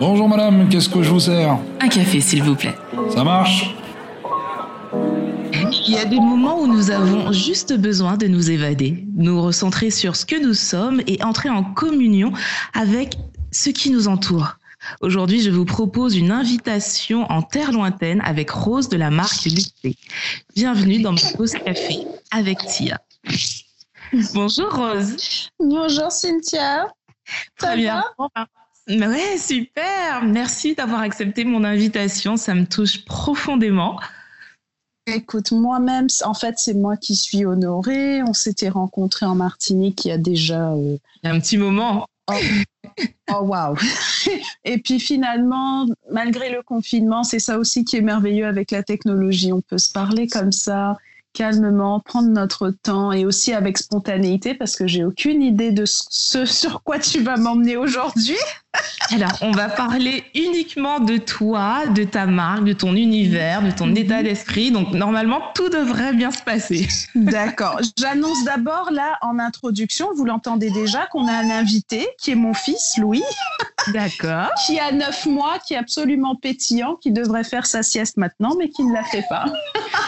Bonjour madame, qu'est-ce que je vous sers Un café, s'il vous plaît. Ça marche Il y a des moments où nous avons juste besoin de nous évader, nous recentrer sur ce que nous sommes et entrer en communion avec ce qui nous entoure. Aujourd'hui, je vous propose une invitation en terre lointaine avec Rose de la marque Lucé. Bienvenue dans ma pause café avec Tia. Bonjour Rose. Bonjour Cynthia. Très bien? Ouais, super. Merci d'avoir accepté mon invitation. Ça me touche profondément. Écoute, moi-même, en fait, c'est moi qui suis honorée. On s'était rencontrés en Martinique il y a déjà. Euh, il y a un petit moment. Oh, oh waouh Et puis finalement, malgré le confinement, c'est ça aussi qui est merveilleux avec la technologie. On peut se parler comme ça, calmement, prendre notre temps et aussi avec spontanéité parce que j'ai aucune idée de ce sur quoi tu vas m'emmener aujourd'hui. Alors, on va parler uniquement de toi, de ta marque, de ton univers, de ton mhm. état d'esprit. Donc, normalement, tout devrait bien se passer. D'accord. J'annonce d'abord, là, en introduction, vous l'entendez déjà, qu'on a un invité qui est mon fils, Louis. D'accord. qui a neuf mois, qui est absolument pétillant, qui devrait faire sa sieste maintenant, mais qui ne la fait pas.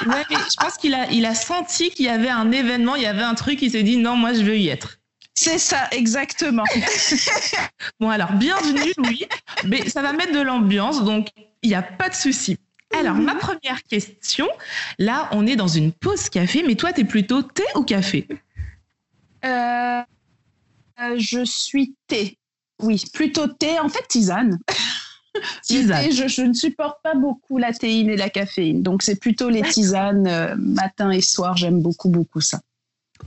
ouais, mais je pense qu'il a, il a senti qu'il y avait un événement, il y avait un truc, il s'est dit non, moi, je veux y être. C'est ça, exactement. bon, alors, bienvenue, Louis. Mais ça va mettre de l'ambiance, donc il n'y a pas de souci. Alors, ma première question, là, on est dans une pause café, mais toi, tu es plutôt thé ou café? Euh, euh, Je suis thé. Oui, plutôt thé. En fait, tisane. tisane. je, ne supporte pas beaucoup la théine et la caféine. Donc, c'est plutôt les tisanes euh, matin et soir. J'aime beaucoup, beaucoup ça.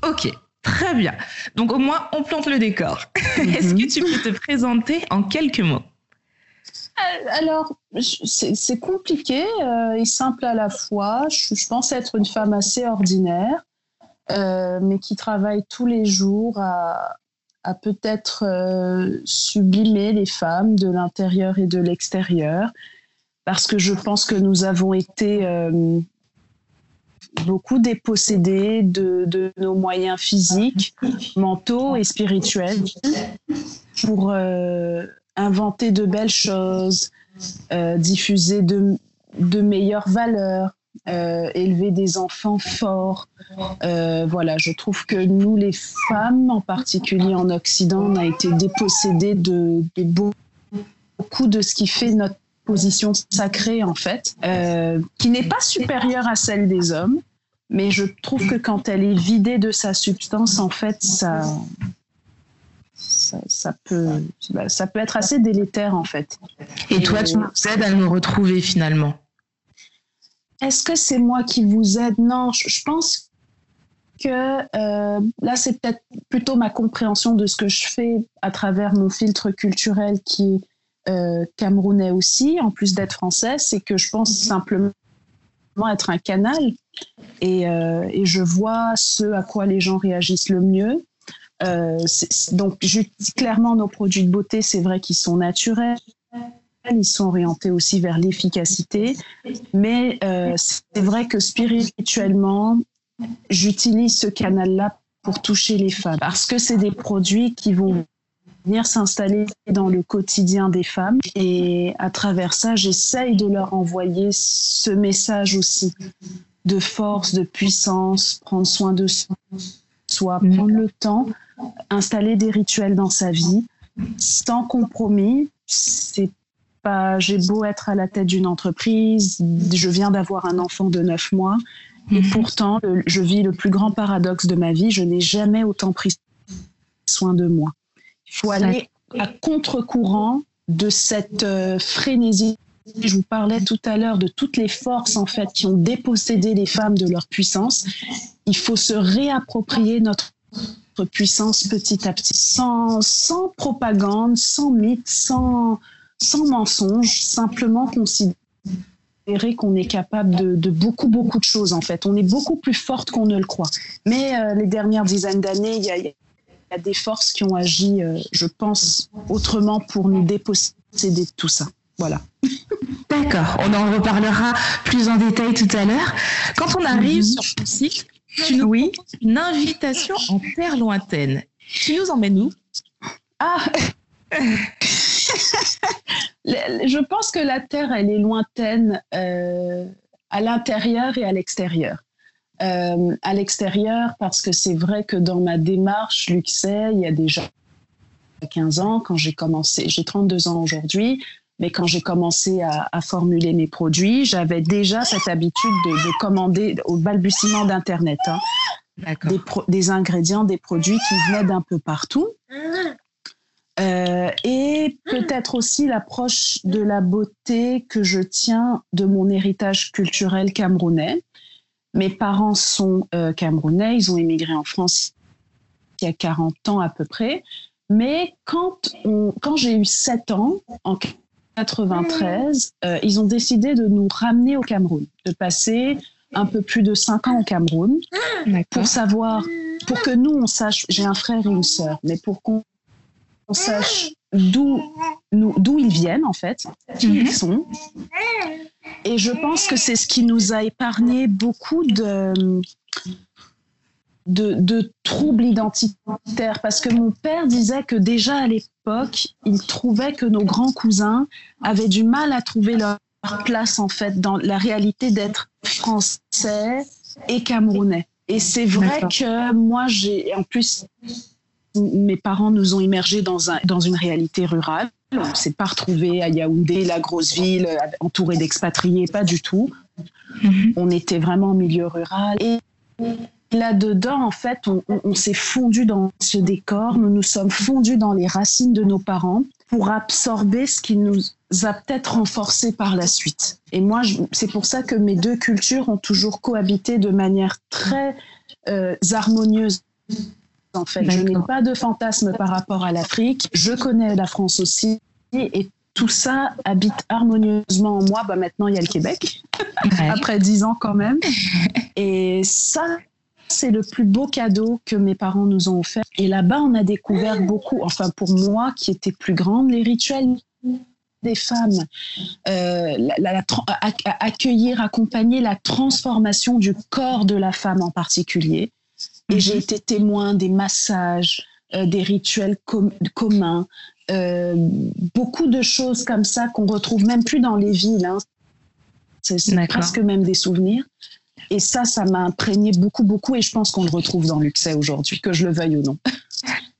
Ok. Très bien. Donc au moins, on plante le décor. Est-ce que tu peux te présenter en quelques mots? Euh, alors, c'est compliqué euh, et simple à la fois. Je, pense être une femme assez ordinaire, euh, mais qui travaille tous les jours à, à peut-être sublimer les femmes de l'intérieur et de l'extérieur, parce que je pense que nous avons été beaucoup dépossédés de, nos moyens physiques, mentaux et spirituels pour euh, inventer de belles choses, euh, diffuser de, de, meilleures valeurs, euh, élever des enfants forts. voilà, je trouve que nous, les femmes, en particulier en Occident, on a été dépossédés de, de beaucoup de ce qui fait notre position sacrée en fait, euh, qui n'est pas supérieure à celle des hommes, mais je trouve que quand elle est vidée de sa substance, en fait, ça, ça, peut, ça peut être assez délétère en fait. Et, toi, tu nous aides à nous retrouver finalement? Est-ce que c'est moi qui vous aide? Non, je, pense que euh, là, c'est peut-être plutôt ma compréhension de ce que je fais à travers mon filtre culturel qui euh, camerounais aussi, en plus d'être français, c'est que je pense simplement être un canal. Et, euh, et, je vois ce à quoi les gens réagissent le mieux. Euh, donc, je, clairement, nos produits de beauté, c'est vrai qu'ils sont naturels, ils sont orientés aussi vers l'efficacité, mais c'est vrai que spirituellement, j'utilise ce canal-là pour toucher les femmes. Parce que c'est des produits qui vont venir s'installer dans le quotidien des femmes. Et à travers ça, j'essaye de leur envoyer ce message aussi de force, de puissance, prendre soin de soi, mm. prendre le temps, installer des rituels dans sa vie, sans compromis. C'est pas, j'ai beau être à la tête d'une entreprise, je viens d'avoir un enfant de neuf mois, et mm. pourtant, je vis le plus grand paradoxe de ma vie, je n'ai jamais autant pris soin de moi. Il faut aller à contre-courant de cette euh, frénésie. Je vous parlais tout à l'heure de toutes les forces en fait qui ont dépossédé les femmes de leur puissance. Il faut se réapproprier notre puissance petit à petit, sans, sans propagande, sans mythe, sans, sans mensonge, simplement considérer qu'on est capable de, de, beaucoup, beaucoup de choses en fait. On est beaucoup plus forte qu'on ne le croit. Mais euh, les dernières dizaines d'années, il y a, y a des forces qui ont agi, euh, je pense, autrement pour nous déposséder de tout ça. Voilà. D'accord, on en reparlera plus en détail tout à l'heure. Quand on arrive mhm. sur ton site, tu nous oui. une invitation en terre lointaine. Tu nous emmènes où? Ah je pense que la Terre, elle est lointaine euh, à l'intérieur et à l'extérieur. Euh, à l'extérieur, parce que c'est vrai que dans ma démarche Luxay, il y a déjà 15 ans, quand j'ai commencé, j'ai 32 ans aujourd'hui, mais quand j'ai commencé à, formuler mes produits, j'avais déjà cette habitude de, commander au balbutiement d'Internet hein, des, des, ingrédients, des produits qui venaient d'un peu partout. Euh, et peut-être aussi l'approche de la beauté que je tiens de mon héritage culturel camerounais. Mes parents sont euh, camerounais, ils ont émigré en France il y a 40 ans à peu près. Mais quand, quand j'ai eu 7 ans, en 93, euh, ils ont décidé de nous ramener au Cameroun, de passer un peu plus de 5 ans au Cameroun pour savoir, pour que nous, on sache, j'ai un frère et une sœur, mais pour qu'on sache d'où d'où ils viennent en fait, qui ils mhm. sont. Et je pense que c'est ce qui nous a épargné beaucoup de, de, de, troubles identitaires parce que mon père disait que déjà à l'époque, il trouvait que nos grands cousins avaient du mal à trouver leur place en fait dans la réalité d'être français et camerounais. Et c'est vrai que moi, j'ai en plus mes parents nous ont immergés dans, un, dans une réalité rurale. On ne s'est pas retrouvé à Yaoundé, la grosse ville, entouré d'expatriés, pas du tout. Mhm. On était vraiment au milieu rural. Et là-dedans, en fait, on, s'est fondu dans ce décor, nous nous sommes fondus dans les racines de nos parents pour absorber ce qui nous a peut-être renforcé par la suite. Et moi, c'est pour ça que mes deux cultures ont toujours cohabité de manière très euh, harmonieuse en fait. Je n'ai pas de fantasme par rapport à l'Afrique. Je connais la France aussi et tout ça habite harmonieusement en moi. Bah, maintenant, il y a le Québec, après dix ans quand même. Et ça, c'est le plus beau cadeau que mes parents nous ont offert. Et là-bas, on a découvert beaucoup, enfin pour moi qui était plus grande, les rituels des femmes, euh, accueillir, accompagner la transformation du corps de la femme en particulier. Et j'ai mhm. été témoin des massages, euh, des rituels communs, euh, beaucoup de choses comme ça qu'on retrouve même plus dans les villes. Hein. C'est presque même des souvenirs. Et ça, ça m'a imprégné beaucoup, beaucoup. Et je pense qu'on le retrouve dans Luxay aujourd'hui, que je le veuille ou non.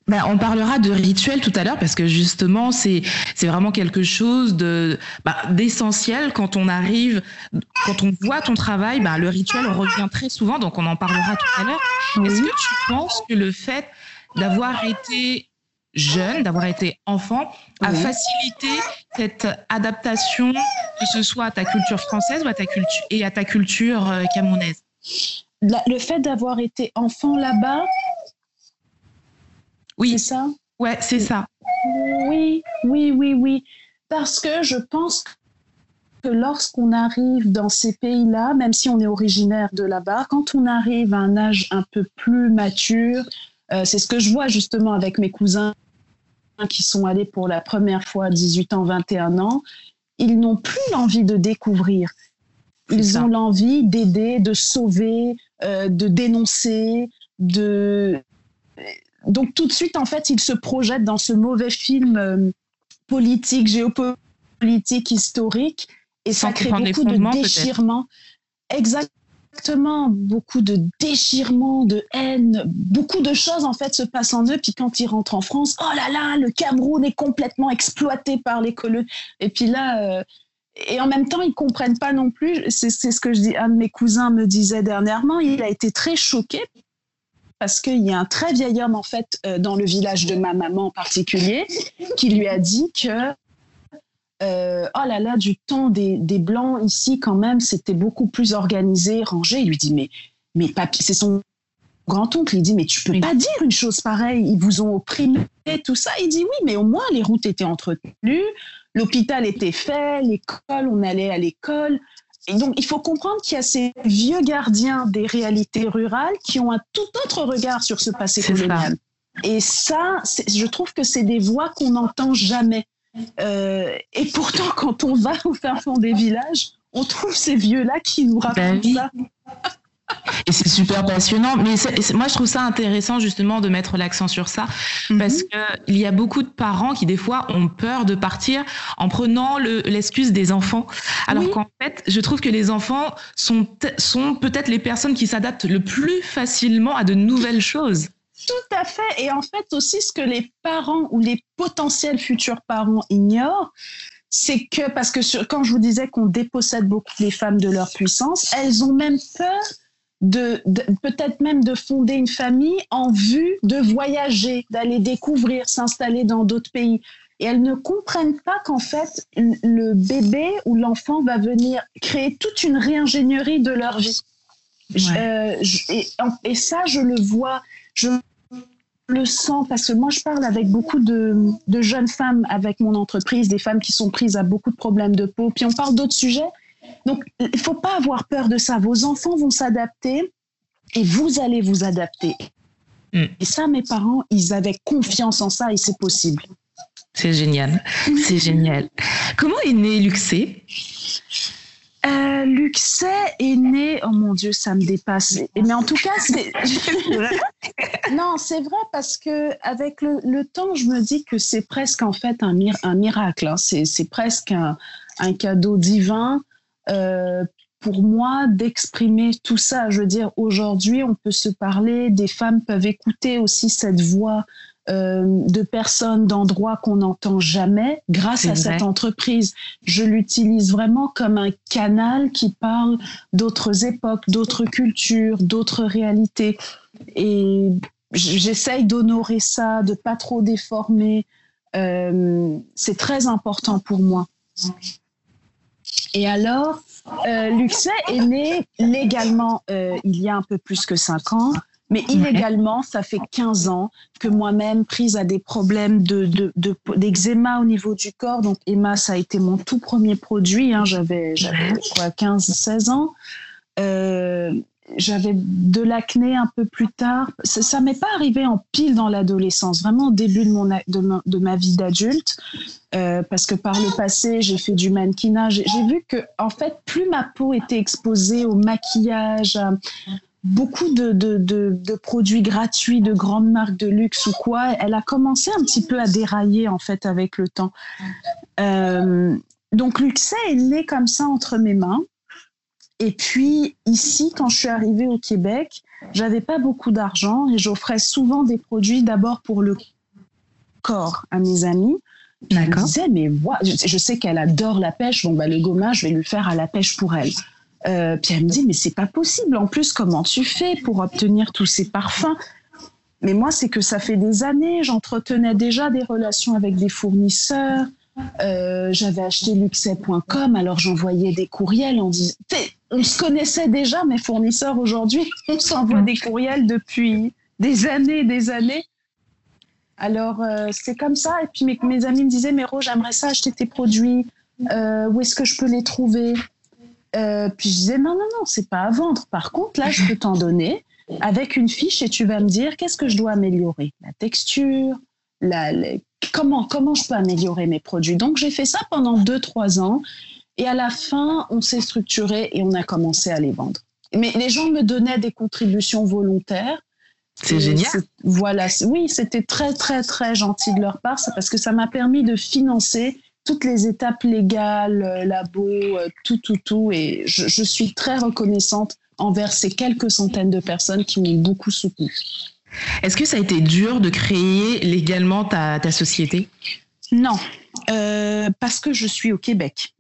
Ben, on parlera de rituel tout à l'heure parce que justement c'est c'est vraiment quelque chose de bah, d'essentiel quand on arrive quand on voit ton travail ben, le rituel revient très souvent donc on en parlera tout à l'heure. Est-ce que tu penses que le fait d'avoir été jeune d'avoir été enfant a facilité cette adaptation que ce soit à ta culture française ou à ta culture et à ta culture euh, camerounaise? Le fait d'avoir été enfant là-bas oui. C'est ça? Ouais, c'est ça. Oui, oui, oui, oui. Parce que je pense que lorsqu'on arrive dans ces pays-là, même si on est originaire de là-bas, quand on arrive à un âge un peu plus mature, euh, c'est ce que je vois justement avec mes cousins qui sont allés pour la première fois à 18 ans, 21 ans, ils n'ont plus l'envie de découvrir. Ils ont l'envie d'aider, de sauver, euh, de dénoncer, de donc tout de suite, en fait, il se projette dans ce mauvais film euh, politique, géopolitique, historique, et ça crée beaucoup de déchirements. Exactement, beaucoup de déchirements, de haine, beaucoup de choses en fait se passent en eux. Puis quand ils rentrent en France, oh là là, le Cameroun est complètement exploité par les colons. Et puis là, euh, et en même temps, ils comprennent pas non plus. C'est ce que je dis. Un de mes cousins me disait dernièrement. Il a été très choqué parce qu'il y a un très vieil homme, en fait, euh, dans le village de ma maman en particulier, qui lui a dit que euh, oh là là, du temps des, Blancs, ici, quand même, c'était beaucoup plus organisé, rangé. Il lui dit, mais, mais papy, c'est son grand-oncle. Il dit, mais tu peux pas dire une chose pareille. Ils vous ont opprimé, tout ça. Il dit, oui, mais au moins, les routes étaient entretenues, l'hôpital était fait, l'école, on allait à l'école. Et donc, il faut comprendre qu'il y a ces vieux gardiens des réalités rurales qui ont un tout autre regard sur ce passé colonial. Et ça, je trouve que c'est des voix qu'on n'entend jamais. Euh, et pourtant, quand on va au fin fond des villages, on trouve ces vieux-là qui nous racontent ben ça. Et c'est super passionnant. Mais moi, je trouve ça intéressant justement de mettre l'accent sur ça mhm. parce qu'il y a beaucoup de parents qui, des fois, ont peur de partir en prenant l'excuse des enfants. Alors qu'en fait, je trouve que les enfants sont, sont peut-être les personnes qui s'adaptent le plus facilement à de nouvelles choses. Tout à fait. Et en fait, aussi, ce que les parents ou les potentiels futurs parents ignorent, c'est que, parce que quand je vous disais qu'on dépossède beaucoup les femmes de leur puissance, elles ont même peur de, peut-être même de fonder une famille en vue de voyager, d'aller découvrir, s'installer dans d'autres pays. Et elles ne comprennent pas qu'en fait, le bébé ou l'enfant va venir créer toute une réingénierie de leur vie. Euh, et, et, ça, je le vois, je le sens parce que moi, je parle avec beaucoup de, de, jeunes femmes avec mon entreprise, des femmes qui sont prises à beaucoup de problèmes de peau. Puis on parle d'autres sujets. Donc, il ne faut pas avoir peur de ça. Vos enfants vont s'adapter et vous allez vous adapter. Mm. Et ça, mes parents, ils avaient confiance en ça et c'est possible. C'est génial. C'est génial. Comment est né Luxé? Euh, Luxet est né, oh mon Dieu, ça me dépasse. Mais en tout cas, c'est non, c'est vrai parce que avec le, temps, je me dis que c'est presque en fait un, un miracle. Hein. C'est presque un, un, cadeau divin euh, pour moi d'exprimer tout ça. Je veux dire, aujourd'hui, on peut se parler, des femmes peuvent écouter aussi cette voix euh, de personnes, d'endroits qu'on n'entend jamais grâce à cette entreprise. Je l'utilise vraiment comme un canal qui parle d'autres époques, d'autres cultures, d'autres réalités. Et j'essaye d'honorer ça, de pas trop déformer. Euh, c'est très important pour moi. Et alors, euh, Luxet est né légalement euh, il y a un peu plus que cinq ans. Mais illégalement, ça fait 15 ans que moi-même, prise à des problèmes d'eczéma de, de, au niveau du corps, donc Emma, ça a été mon tout premier produit, hein, j'avais quoi 15-16 ans. Euh, j'avais de l'acné un peu plus tard. Ça, ça m'est pas arrivé en pile dans l'adolescence, vraiment au début de, mon, de, ma, vie d'adulte, euh, parce que par le passé, j'ai fait du mannequinage. J'ai vu que, en fait, plus ma peau était exposée au maquillage, beaucoup de, de, de, produits gratuits de grandes marques de luxe ou quoi, elle a commencé un petit peu à dérailler en fait avec le temps. Euh, donc Luxet est né comme ça entre mes mains. Et puis ici, quand je suis arrivée au Québec, j'avais pas beaucoup d'argent et j'offrais souvent des produits d'abord pour le corps à mes amis. Je me disais, mais moi, je sais qu'elle adore la pêche, bon, bah, le gommage, je vais lui faire à la pêche pour elle. Euh, puis elle me dit, mais c'est pas possible. En plus, comment tu fais pour obtenir tous ces parfums? Mais moi, c'est que ça fait des années, j'entretenais déjà des relations avec des fournisseurs. Euh, j'avais acheté luxet.com, alors j'envoyais des courriels en disant, on se connaissait déjà, mes fournisseurs aujourd'hui, on s'envoie des courriels depuis des années, des années. Alors euh, c'est comme ça. Et puis mes, amis me disaient, mais Ro, j'aimerais ça acheter tes produits. où est-ce que je peux les trouver? Euh, puis je disais non, non, non, c'est pas à vendre. Par contre, là, je peux t'en donner avec une fiche et tu vas me dire qu'est-ce que je dois améliorer. La texture, la, comment, comment je peux améliorer mes produits. Donc, j'ai fait ça pendant deux, trois ans. Et à la fin, on s'est structuré et on a commencé à les vendre. Mais les gens me donnaient des contributions volontaires. C'est génial. Voilà, oui, c'était très, très, très gentil de leur part, parce que ça m'a permis de financer toutes les étapes légales, euh, labo, euh, tout, tout, tout. Et je, suis très reconnaissante envers ces quelques centaines de personnes qui m'ont beaucoup soutenue. Est-ce que ça a été dur de créer légalement ta, ta société? Non, euh, parce que je suis au Québec.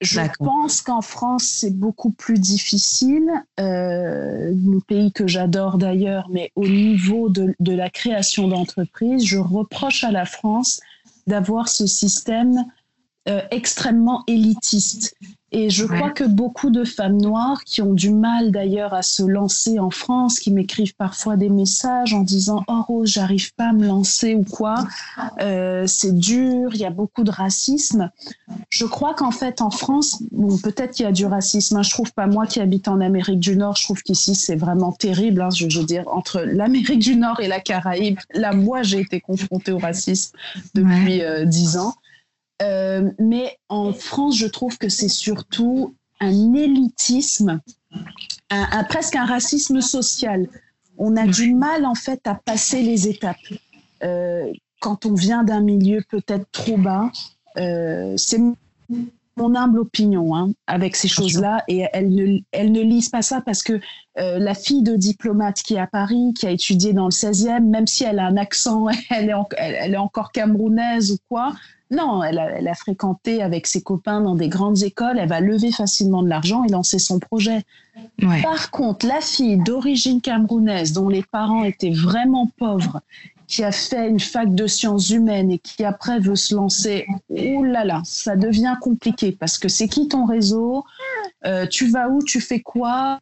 Je pense qu'en France, c'est beaucoup plus difficile, euh, un pays que j'adore d'ailleurs, mais au niveau de, de la création d'entreprises, je reproche à la France d'avoir ce système euh, extrêmement élitiste. Et je crois que beaucoup de femmes noires qui ont du mal d'ailleurs à se lancer en France, qui m'écrivent parfois des messages en disant Oh Rose, j'arrive pas à me lancer ou quoi, euh, c'est dur, il y a beaucoup de racisme. Je crois qu'en fait en France, bon, peut-être qu'il y a du racisme. Hein. je trouve pas moi qui habite en Amérique du Nord, je trouve qu'ici c'est vraiment terrible. Hein, je, veux dire, entre l'Amérique du Nord et la Caraïbe, là moi j'ai été confrontée au racisme depuis euh, dix ans. Euh, mais en France, je trouve que c'est surtout un élitisme un, presque un racisme social. On a du mal en fait à passer les étapes. Euh, quand on vient d'un milieu peut-être trop bas, euh, c'est mon humble opinion hein, avec ces choses-là et elles ne, elles ne lisent pas ça parce que euh, la fille de diplomate qui est à Paris, qui a étudié dans le 16e, même si elle a un accent, elle est, elle est encore camerounaise ou quoi, non, elle a, elle a, fréquenté avec ses copains dans des grandes écoles, elle va lever facilement de l'argent et lancer son projet. Par contre, la fille d'origine camerounaise dont les parents étaient vraiment pauvres, qui a fait une fac de sciences humaines et qui après veut se lancer, oh là là, ça devient compliqué parce que c'est qui ton réseau, euh, tu vas où, tu fais quoi?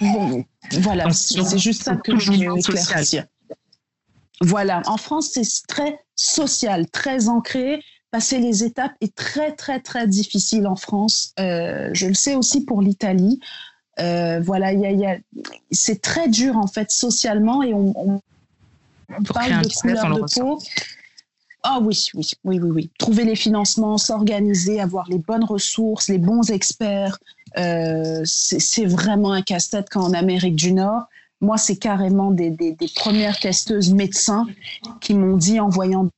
Bon, voilà, c'est juste ça que je veux éclaircir. Voilà, en France, c'est très social, très ancré. Passer les étapes est très, très, très difficile en France. Euh, je le sais aussi pour l'Italie. Euh, voilà, y a, y a, c'est très dur en fait socialement et on, on, on parle de couleur de peau. Ah oui, oui, oui, oui, oui. Trouver les financements, s'organiser, avoir les bonnes ressources, les bons experts, euh, c'est vraiment un casse-tête quand en Amérique du Nord. Moi, c'est carrément des, des, premières testeuses médecins qui m'ont dit en voyant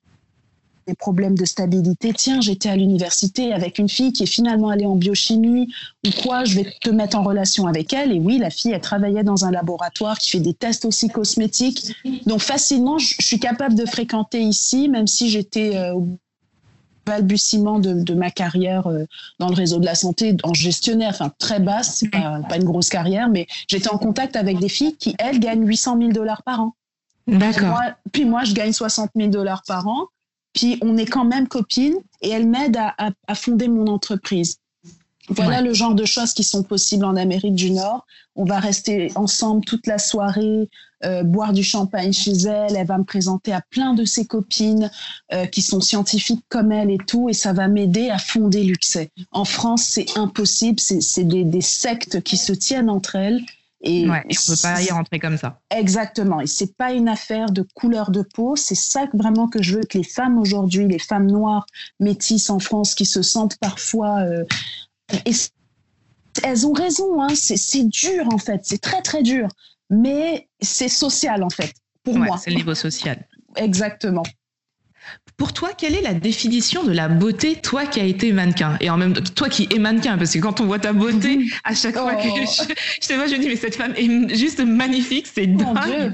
des problèmes de stabilité, tiens, j'étais à l'université avec une fille qui est finalement allée en biochimie ou quoi, je vais te mettre en relation avec elle. Et oui, la fille, elle travaillait dans un laboratoire qui fait des tests aussi cosmétiques. Donc facilement, je, suis capable de fréquenter ici, même si j'étais euh, balbutiement de, de, ma carrière euh, dans le réseau de la santé en gestionnaire, enfin très basse, c'est pas, pas une grosse carrière, mais j'étais en contact avec des filles qui, elles, gagnent 800 000 dollars par an. D'accord. Puis moi, je gagne 60 000 dollars par an. Puis on est quand même copines et elle m'aide à, à, à, fonder mon entreprise. Voilà ouais. le genre de choses qui sont possibles en Amérique du Nord. On va rester ensemble toute la soirée, euh, boire du champagne chez elle. Elle va me présenter à plein de ses copines euh, qui sont scientifiques comme elle et tout, et ça va m'aider à fonder Luxet. En France, c'est impossible. C'est des, des sectes qui se tiennent entre elles. Et, ouais, et on peut pas y rentrer comme ça. Exactement. Et c'est pas une affaire de couleur de peau. C'est ça vraiment que je veux que les femmes aujourd'hui, les femmes noires, métisses en France, qui se sentent parfois euh, elles ont raison, hein, c'est dur en fait, c'est très très dur, mais c'est social en fait, pour ouais, moi. C'est le niveau social. Exactement. Pour toi, quelle est la définition de la beauté, toi qui as été mannequin? Et en même temps, toi qui es mannequin, parce que quand on voit ta beauté, mmh. à chaque oh. fois que je, je te vois, je me dis, mais cette femme est juste magnifique, c'est dingue. Dieu.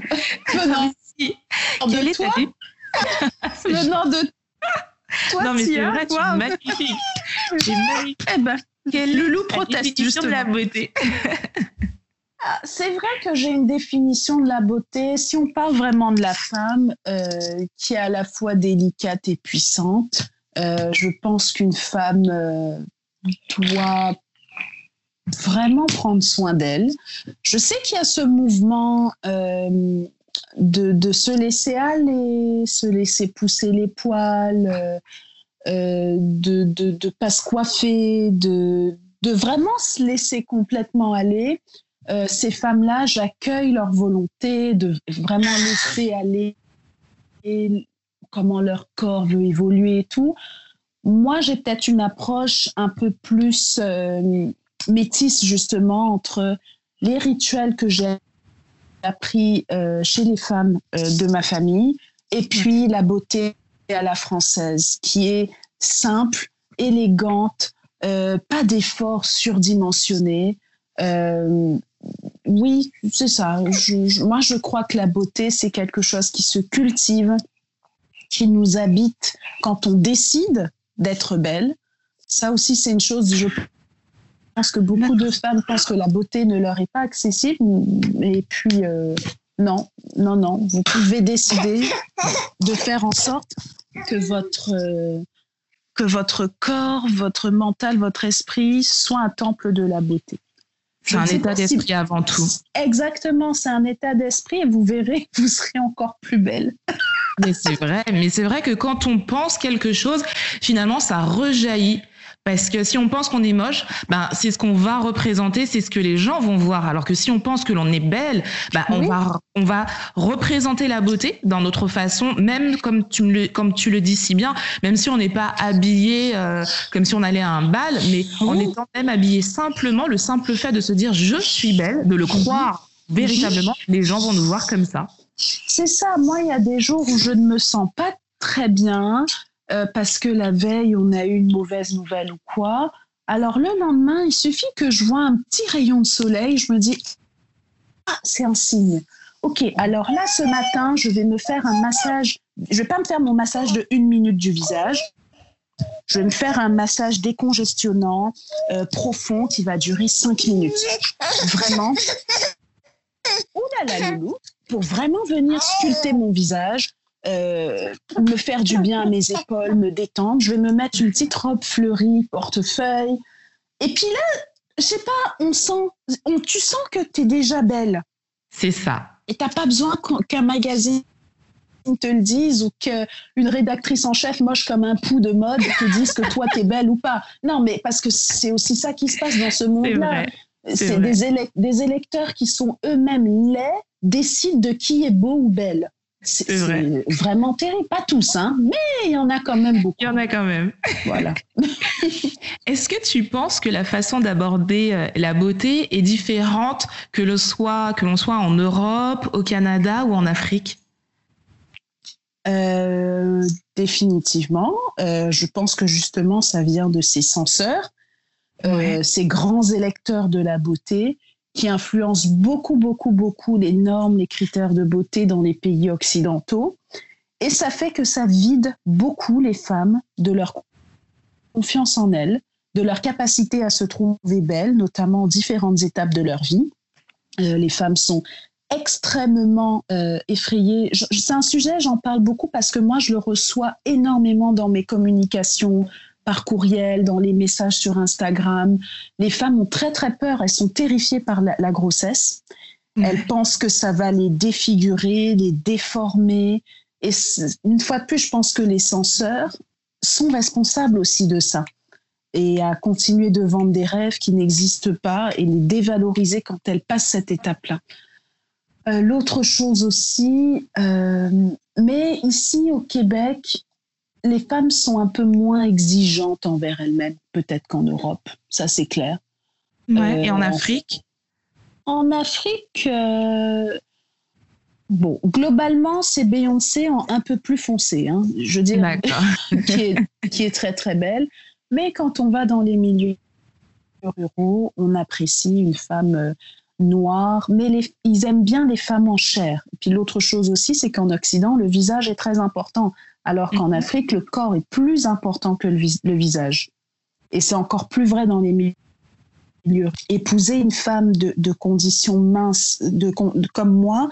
Venant Quelle est toi ta Venant de toi, non, mais c'est vrai, tu es magnifique. Magnifique. Eh ben, quel le loup proteste justement. de la beauté? Ah, c'est vrai que j'ai une définition de la beauté. Si on parle vraiment de la femme, euh, qui est à la fois délicate et puissante, euh, je pense qu'une femme euh, doit vraiment prendre soin d'elle. Je sais qu'il y a ce mouvement de, de, se laisser aller, se laisser pousser les poils de ne pas se coiffer, de, de vraiment se laisser complètement aller. Euh, ces femmes-là, j'accueille leur volonté de vraiment laisser aller et comment leur corps veut évoluer et tout. Moi, j'ai peut-être une approche un peu plus euh, métisse justement entre les rituels que j'ai appris euh, chez les femmes de ma famille et puis la beauté à la française, qui est simple, élégante, pas d'efforts surdimensionnés. Euh, oui, c'est ça. Moi, je crois que la beauté, c'est quelque chose qui se cultive, qui nous habite quand on décide d'être belle. Ça aussi, c'est une chose, je pense que beaucoup de femmes pensent que la beauté ne leur est pas accessible. Et puis, euh, non, non, non. Vous pouvez décider de faire en sorte que votre, euh, que votre corps, votre mental, votre esprit soit un temple de la beauté. C'est un état d'esprit si... avant tout. Exactement, c'est un état d'esprit et vous verrez vous serez encore plus belle. mais c'est vrai, mais c'est vrai que quand on pense quelque chose, finalement, ça rejaillit Parce que si on pense qu'on est moche, ben, c'est ce qu'on va représenter, c'est ce que les gens vont voir. Alors que si on pense que l'on est belle, ben, on, va, on va représenter la beauté dans notre façon, même comme tu, me le, comme tu le dis si bien, même si on n'est pas habillé euh, comme si on allait à un bal, mais en étant même habillé simplement, le simple fait de se dire je suis belle, de le croire véritablement, les gens vont nous voir comme ça. C'est ça. Moi, il y a des jours où je ne me sens pas très bien euh, parce que la veille, on a eu une mauvaise nouvelle ou quoi. Alors le lendemain, il suffit que je vois un petit rayon de soleil, je me dis, ah, c'est un signe. Ok, alors là, ce matin, je vais me faire un massage. Je vais pas me faire mon massage de une minute du visage. Je vais me faire un massage décongestionnant euh, profond qui va durer cinq minutes. Vraiment. Ouh là là, loulou pour vraiment venir sculpter mon visage, euh, me faire du bien à mes épaules, me détendre. Je vais me mettre une petite robe fleurie, portefeuille. Et puis là, je sais pas, on sent, on, tu sens que tu es déjà belle. C'est ça. Et t'as pas besoin qu'un magazine te le dise ou qu'une rédactrice en chef moche comme un pou de mode te dise que toi t'es belle ou pas. Non, mais parce que c'est aussi ça qui se passe dans ce monde-là. C'est des, des électeurs qui sont eux-mêmes laids décide de qui est beau ou belle. C'est vraiment terrible. Pas tous, hein, mais il y en a quand même beaucoup. Il y en a quand même. Voilà. Est-ce que tu penses que la façon d'aborder euh, la beauté est différente que l'on soit, que l'on soit en Europe, au Canada ou en Afrique? Euh, Définitivement. Euh, je pense que justement, ça vient de ces censeurs, ces grands électeurs de la beauté qui influence beaucoup, beaucoup, beaucoup les normes, les critères de beauté dans les pays occidentaux. Et ça fait que ça vide beaucoup les femmes de leur confiance en elles, de leur capacité à se trouver belles, notamment en différentes étapes de leur vie. Euh, les femmes sont extrêmement euh, effrayées. C'est un sujet, j'en parle beaucoup parce que moi, je le reçois énormément dans mes communications, par courriel, dans les messages sur Instagram. Les femmes ont très très peur, elles sont terrifiées par la, grossesse. Elles pensent que ça va les défigurer, les déformer. Et une fois de plus, je pense que les censeurs sont responsables aussi de ça. Et à continuer de vendre des rêves qui n'existent pas et les dévaloriser quand elles passent cette étape-là. Euh, l'autre chose aussi, euh, mais ici au Québec, les femmes sont un peu moins exigeantes envers elles-mêmes, peut-être qu'en Europe, ça c'est clair. et en euh, Afrique? En Afrique, euh, bon, globalement, c'est Beyoncé en un peu plus foncé, hein, je dirais, qui, est, qui est très très belle. Mais quand on va dans les milieux ruraux, on apprécie une femme euh, noire, mais ils aiment bien les femmes en chair. Et puis l'autre chose aussi, c'est qu'en Occident, le visage est très important alors qu'en mhm. Afrique, le corps est plus important que le, visage. Et c'est encore plus vrai dans les milieux. Épouser une femme de, de condition mince, de, comme moi,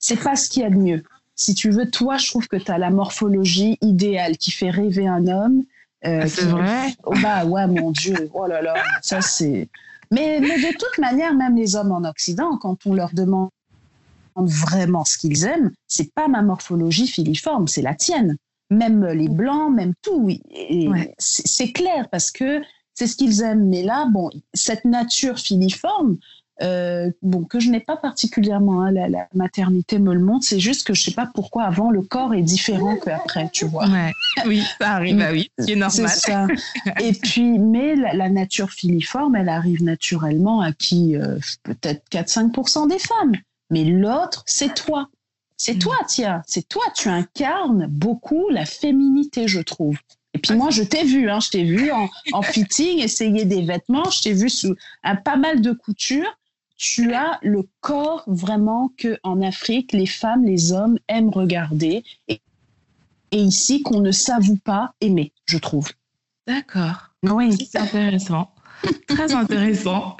c'est pas ce qu'il y a de mieux. Si tu veux, toi, je trouve que tu as la morphologie idéale qui fait rêver un homme. Euh, ah, c'est vrai oh, Bah ouais, mon Dieu, oh là là, ça c'est... Mais, mais, de toute manière, même les hommes en Occident, quand on leur demande vraiment ce qu'ils aiment, c'est pas ma morphologie filiforme, c'est la tienne même les blancs, même tout. Oui. C'est clair parce que c'est ce qu'ils aiment. Mais là, bon, cette nature filiforme, euh, bon, que je n'ai pas particulièrement, hein, la, maternité me le montre, c'est juste que je sais pas pourquoi avant le corps est différent qu'après, tu vois. Oui, ça arrive, bah oui, c'est normal. Ça. Et puis, mais la, nature filiforme, elle arrive naturellement à qui euh, Peut-être 4-5% des femmes. Mais l'autre, c'est toi. C'est mm. toi, tiens, c'est toi, tu incarnes beaucoup la féminité, je trouve. Et puis moi, je t'ai vu, hein, je t'ai vu en, fitting, essayer des vêtements, je t'ai vu sous un pas mal de coutures. Tu as le corps vraiment que en Afrique, les femmes, les hommes aiment regarder et, et ici qu'on ne s'avoue pas aimer, je trouve. D'accord. Oui, c'est intéressant. Très intéressant.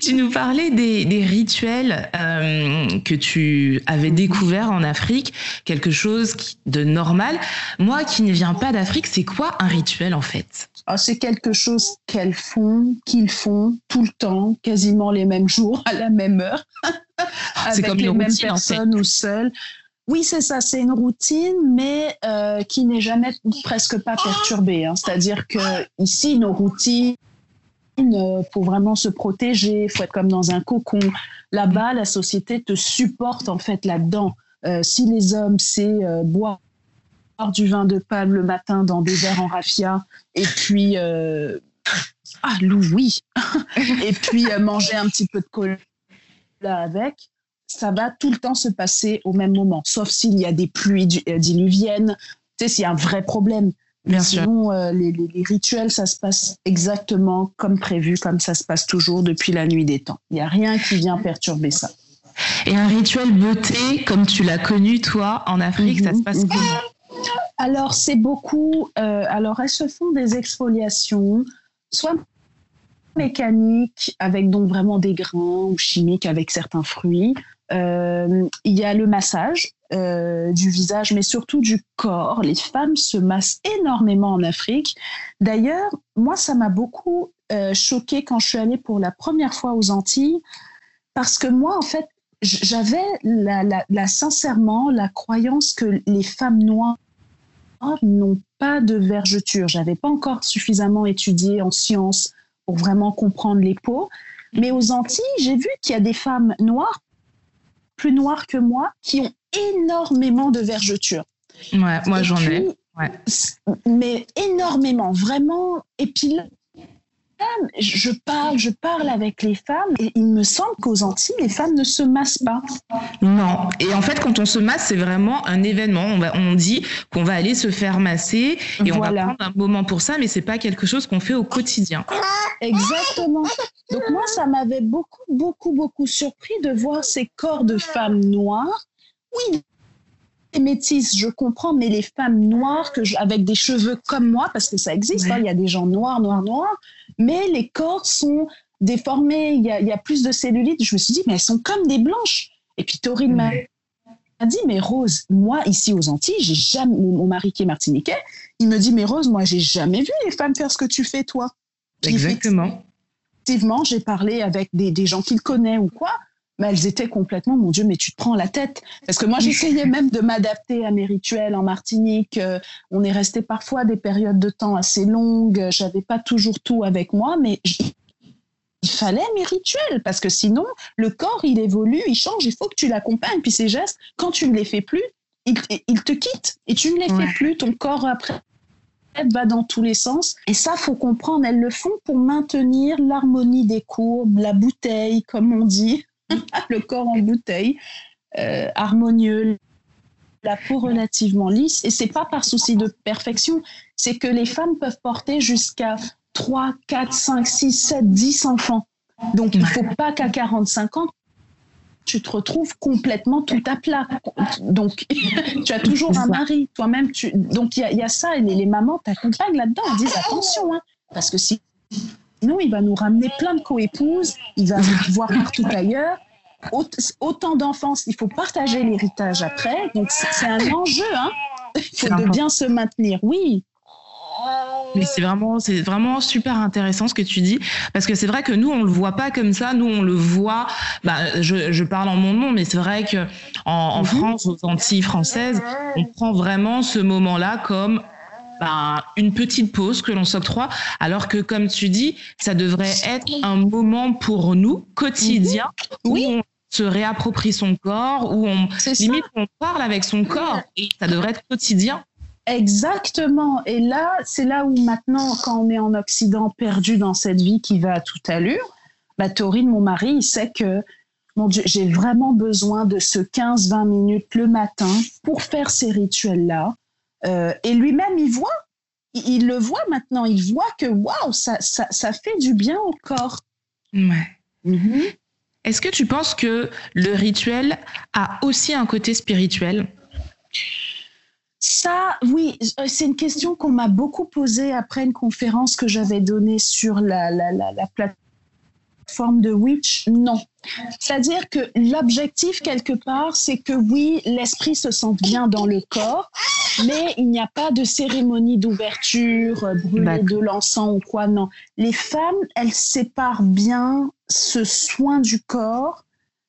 tu nous parlais des, rituels euh, que tu avais découverts en Afrique, quelque chose de normal. Moi qui ne viens pas d'Afrique, c'est quoi un rituel en fait? Ah, C'est quelque chose qu'elles font, qu'ils font tout le temps, quasiment les mêmes jours, à la même heure, avec comme les mêmes personnes ou seules. Oui, c'est ça, c'est une routine, mais euh, qui n'est jamais presque pas perturbée. Hein. C'est-à-dire que ici, nos routines, euh, pour vraiment se protéger, faut être comme dans un cocon. Là-bas, la société te supporte en fait là-dedans. Euh, si les hommes, c'est boire du vin de palme le matin dans des verres en raffia, et puis ah Lou, oui, et puis manger un petit peu de cola avec ça va tout le temps se passer au même moment, sauf s'il y a des pluies euh, diluviennes, tu sais, s'il y a un vrai problème. Bien sinon, euh, les, rituels, ça se passe exactement comme prévu, comme ça se passe toujours depuis la nuit des temps. Il n'y a rien qui vient perturber ça. Et un rituel beauté, comme tu l'as connu, toi, en Afrique, ça se passe mhm. comment? Alors, c'est beaucoup. Euh, alors, elles se font des exfoliations, soit mécaniques, avec donc vraiment des grains, ou chimiques avec certains fruits, euh, il y a le massage euh, du visage, mais surtout du corps. Les femmes se massent énormément en Afrique. D'ailleurs, moi, ça m'a beaucoup euh, choqué quand je suis allée pour la première fois aux Antilles, parce que moi, en fait, j'avais la, sincèrement la croyance que les femmes noires n'ont pas de vergeture. J'avais pas encore suffisamment étudié en sciences pour vraiment comprendre les peaux. Mais aux Antilles, j'ai vu qu'il y a des femmes noires plus noirs que moi qui ont énormément de vergetures. Ouais, moi j'en ai. Mais énormément, vraiment. Et puis je parle, je parle avec les femmes et il me semble qu'aux Antilles, les femmes ne se massent pas. Non. Et en fait, quand on se masse, c'est vraiment un événement. On, va, on dit qu'on va aller se faire masser et on va prendre un moment pour ça, mais c'est pas quelque chose qu'on fait au quotidien. Exactement. Donc moi, ça m'avait beaucoup, beaucoup, beaucoup surpris de voir ces corps de femmes noires. Oui, les métisses, je comprends, mais les femmes noires que avec des cheveux comme moi, parce que ça existe, hein, il y a des gens noirs, noirs, noirs, mais les corps sont déformés, il y a, plus de cellulite. Je me suis dit, mais elles sont comme des blanches. Et puis Taurine m'a dit, mais Rose, moi ici aux Antilles, j'ai jamais, mon, mari qui est martiniquais, il me dit, mais Rose, moi j'ai jamais vu les femmes faire ce que tu fais toi. Exactement. Effectivement, j'ai parlé avec des, des gens qu'il connaît ou quoi mais elles étaient complètement, mon Dieu, mais tu te prends la tête. Parce que moi, j'essayais même de m'adapter à mes rituels en Martinique. Euh, on est resté parfois des périodes de temps assez longues. J'avais pas toujours tout avec moi, mais il fallait mes rituels parce que sinon, le corps, il évolue, il change. Il faut que tu l'accompagnes. Puis ces gestes, quand tu ne les fais plus, il, te quitte et tu ne les fais plus. Ton corps, après, va dans tous les sens. Et ça, faut comprendre, elles le font pour maintenir l'harmonie des courbes, la bouteille, comme on dit. le corps en bouteille, euh, harmonieux, la peau relativement lisse. Et c'est pas par souci de perfection, c'est que les femmes peuvent porter jusqu'à 3, 4, 5, 6, 7, 10 enfants. Donc, il ne faut pas qu'à 45 ans, tu te retrouves complètement tout à plat. Donc, tu as toujours un mari, toi-même. Tu... Donc, il y, a ça, et les, mamans t'accompagnent là-dedans, disent attention, hein, parce que si Sinon, il va nous ramener plein de coépouses, il va nous voir partout ailleurs. Autant d'enfance, il faut partager l'héritage après. Donc, c'est un enjeu, hein. Il faut de bien se maintenir. Oui. Mais c'est vraiment, c'est vraiment super intéressant ce que tu dis, parce que c'est vrai que nous on le voit pas comme ça, nous on le voit. Bah, je, je parle en mon nom, mais c'est vrai que en, en mhm. France, aux Antilles françaises, on prend vraiment ce moment-là comme ben, une petite pause que l'on s'octroie, alors que comme tu dis, ça devrait être un moment pour nous quotidien où on se réapproprie son corps, où on limite on parle avec son corps et ça devrait être quotidien. Exactement. Et là, c'est là où maintenant, quand on est en Occident perdu dans cette vie qui va à toute allure, bah, Taurine, mon mari, il sait que mon Dieu, j'ai vraiment besoin de ce 15-20 minutes le matin pour faire ces rituels-là, euh, et lui-même, il voit, il, le voit maintenant, il voit que waouh, ça, ça, ça, fait du bien au corps. Ouais. Mhm. Est-ce que tu penses que le rituel a aussi un côté spirituel? Ça, oui, euh, c'est une question qu'on m'a beaucoup posée après une conférence que j'avais donnée sur la, la, la, la plateforme forme de witch, non. C'est-à-dire que l'objectif, quelque part, c'est que oui, l'esprit se sente bien dans le corps, mais il n'y a pas de cérémonie d'ouverture, euh, brûler de l'encens ou quoi, non. Les femmes, elles séparent bien ce soin du corps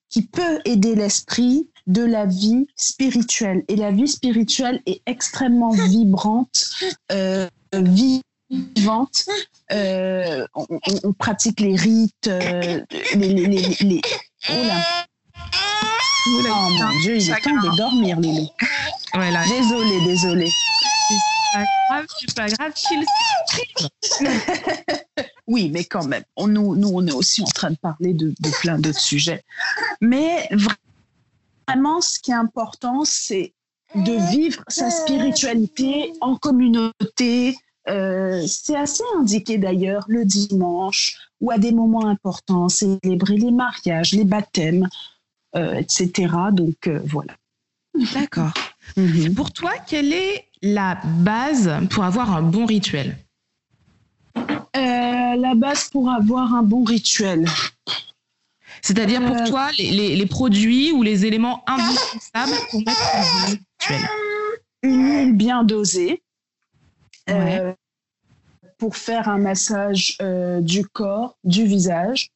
qui peut aider l'esprit de la vie spirituelle. Et la vie spirituelle est extrêmement vibrante, euh, vivante. Euh, on, pratique les rites, euh, les, les, les, Oh là. Oh mon Dieu, il est temps de dormir, Lilo. Voilà. Désolée, désolée. C'est pas grave, c'est pas grave Oui, mais quand même, on, nous, nous, on est aussi en train de parler de, de plein d'autres sujets. Mais vraiment, ce qui est important, c'est de vivre sa spiritualité en communauté. Euh, c'est assez indiqué d'ailleurs le dimanche ou à des moments importants, célébrer les mariages, les baptêmes, euh, etc. Donc euh, voilà. D'accord. Mhm. Pour toi, quelle est la base pour avoir un bon rituel? La base pour avoir un bon rituel. C'est-à-dire pour toi, les, produits ou les éléments indispensables pour mettre un rituel? Une huile bien dosée. Euh, pour faire un massage euh, du corps, du visage.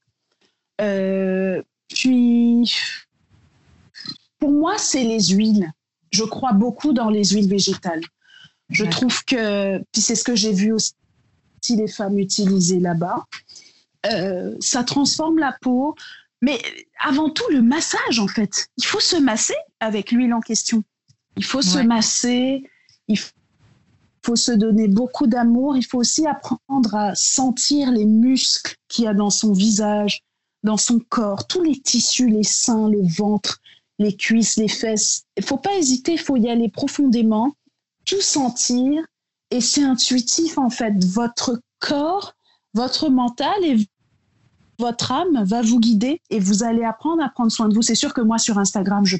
puis, pour moi, c'est les huiles. Je crois beaucoup dans les huiles végétales. Je trouve que, puis c'est ce que j'ai vu aussi les femmes utiliser là-bas, ça transforme la peau, mais avant tout, le massage, en fait. Il faut se masser avec l'huile en question. Il faut se masser, il faut se donner beaucoup d'amour. Il faut aussi apprendre à sentir les muscles qu'il y a dans son visage, dans son corps, tous les tissus, les seins, le ventre, les cuisses, les fesses. Il faut pas hésiter, il faut y aller profondément, tout sentir. Et c'est intuitif, en fait. Votre corps, votre mental et votre âme va vous guider et vous allez apprendre à prendre soin de vous. C'est sûr que moi, sur Instagram, je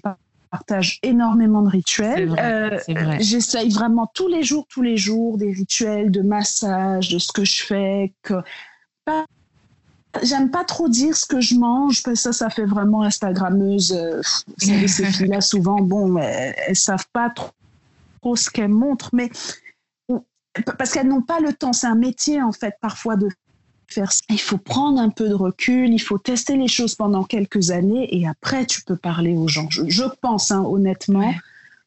partage énormément de rituels. Euh, j'essaye vraiment tous les jours, tous les jours, des rituels de massage, de ce que je fais. Que... J'aime pas trop dire ce que je mange, parce que ça, ça fait vraiment Instagrammeuse. Euh, ces filles-là, souvent, bon, elles, elles savent pas trop, trop ce qu'elles montrent, mais parce qu'elles n'ont pas le temps. C'est un métier, en fait, parfois de faire Il faut prendre un peu de recul, il faut tester les choses pendant quelques années et après tu peux parler aux gens. Je, pense, hein, honnêtement.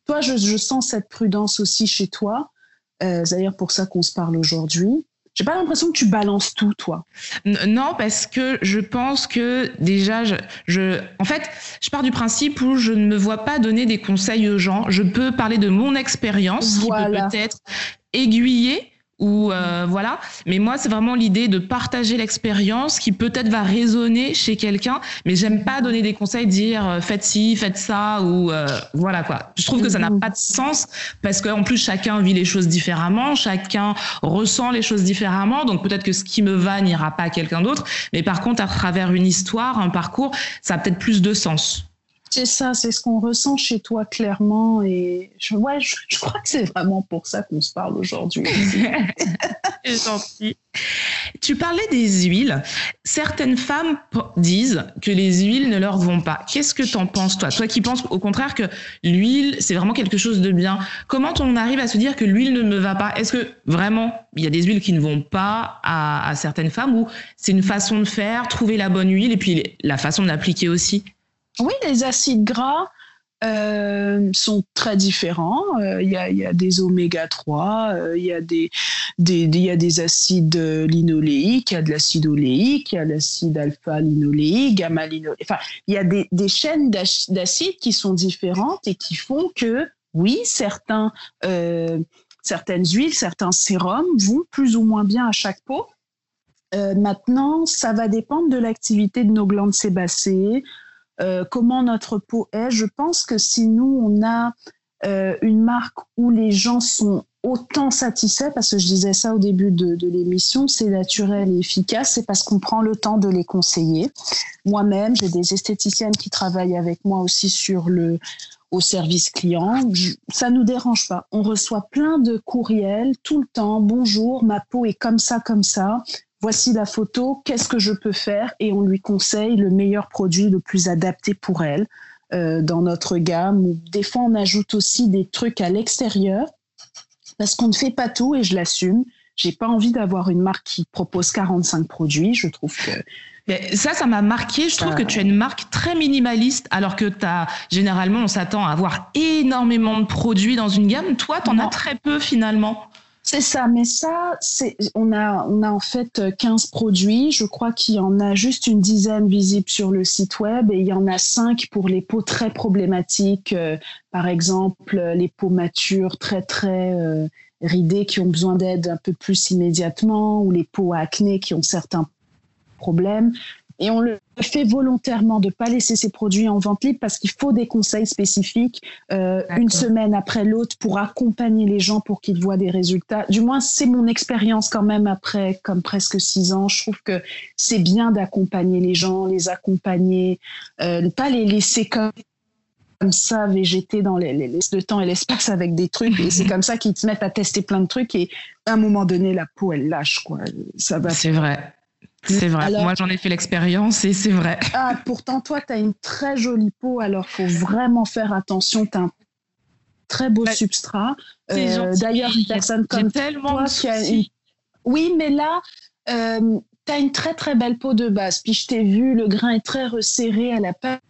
Toi, je, sens cette prudence aussi chez toi. Euh, c'est d'ailleurs pour ça qu'on se parle aujourd'hui. J'ai pas l'impression que tu balances tout, toi. Non, parce que je pense que déjà, je, je, en fait, je pars du principe où je ne me vois pas donner des conseils aux gens. Je peux parler de mon expérience qui peut peut-être aiguiller ou euh, voilà. Mais moi, c'est vraiment l'idée de partager l'expérience qui peut-être va résonner chez quelqu'un. Mais j'aime pas donner des conseils, dire euh, faites ci, faites ça ou euh, voilà quoi. Je trouve que ça n'a pas de sens parce qu'en plus chacun vit les choses différemment, chacun ressent les choses différemment. Donc peut-être que ce qui me va n'ira pas à quelqu'un d'autre. Mais par contre, à travers une histoire, un parcours, ça a peut-être plus de sens. C'est ça, c'est ce qu'on ressent chez toi clairement. Et je, ouais, je, crois que c'est vraiment pour ça qu'on se parle aujourd'hui. gentil. Tu parlais des huiles. Certaines femmes disent que les huiles ne leur vont pas. Qu'est-ce que tu en penses, toi? Toi qui penses au contraire que l'huile, c'est vraiment quelque chose de bien. Comment on arrive à se dire que l'huile ne me va pas? Est-ce que vraiment, il y a des huiles qui ne vont pas à, à certaines femmes ou c'est une façon de faire, trouver la bonne huile et puis la façon de l'appliquer aussi? Oui, les acides gras euh, sont très différents. Euh, il y, a, des oméga 3, euh, il y, a des, y a des acides linoléiques, il y a de l'acide oléique, il y a l'acide alpha-linoléique, gamma-linoléique. Enfin, il y a des, des chaînes d'acides qui sont différentes et qui font que, oui, certains, certaines huiles, certains sérums vont plus ou moins bien à chaque peau. maintenant, ça va dépendre de l'activité de nos glandes sébacées, euh, comment notre peau est. Je pense que si nous, on a euh, une marque où les gens sont autant satisfaits, parce que je disais ça au début de, l'émission, c'est naturel et efficace, c'est parce qu'on prend le temps de les conseiller. Moi-même, j'ai des esthéticiennes qui travaillent avec moi aussi sur le au service client. ça nous dérange pas. On reçoit plein de courriels tout le temps. Bonjour, ma peau est comme ça, comme ça voici la photo, qu'est-ce que je peux faire? Et on lui conseille le meilleur produit le plus adapté pour elle euh, dans notre gamme. Des fois, on ajoute aussi des trucs à l'extérieur parce qu'on ne fait pas tout et je l'assume. J'ai pas envie d'avoir une marque qui propose 45 produits. Je trouve que ça, ça m'a marqué. Je trouve que tu as une marque très minimaliste, alors que as, généralement, on s'attend à avoir énormément de produits dans une gamme. Toi, tu en as très peu finalement. C'est ça, mais ça, on a, en fait 15 produits. Je crois qu'il y en a juste une dizaine visibles sur le site web et il y en a 5 pour les peaux très problématiques. Euh, par exemple, les peaux matures très, très euh, ridées qui ont besoin d'aide un peu plus immédiatement ou les peaux à acné qui ont certains problème. Et on le fait volontairement de ne pas laisser ces produits en vente libre parce qu'il faut des conseils spécifiques euh, une semaine après l'autre pour accompagner les gens pour qu'ils voient des résultats. Du moins, c'est mon expérience quand même après comme presque six ans. Je trouve que c'est bien d'accompagner les gens, les accompagner, euh, ne pas les laisser comme comme ça végéter dans les, les, le temps et l'espace avec des trucs et c'est comme ça qu'ils te mettent à tester plein de trucs et à un moment donné la peau elle lâche quoi ça va c'est vrai c'est vrai. Moi, j'en ai fait l'expérience et c'est vrai. Ah, pourtant, toi, tu as une très jolie peau, alors faut vraiment faire attention. Tu as un très beau bah, substrat. Euh, d'ailleurs, une personne comme toi qui a une... Oui, mais là, euh, tu as une très très belle peau de base. Puis je t'ai vu, le grain est très resserré, elle n'a pas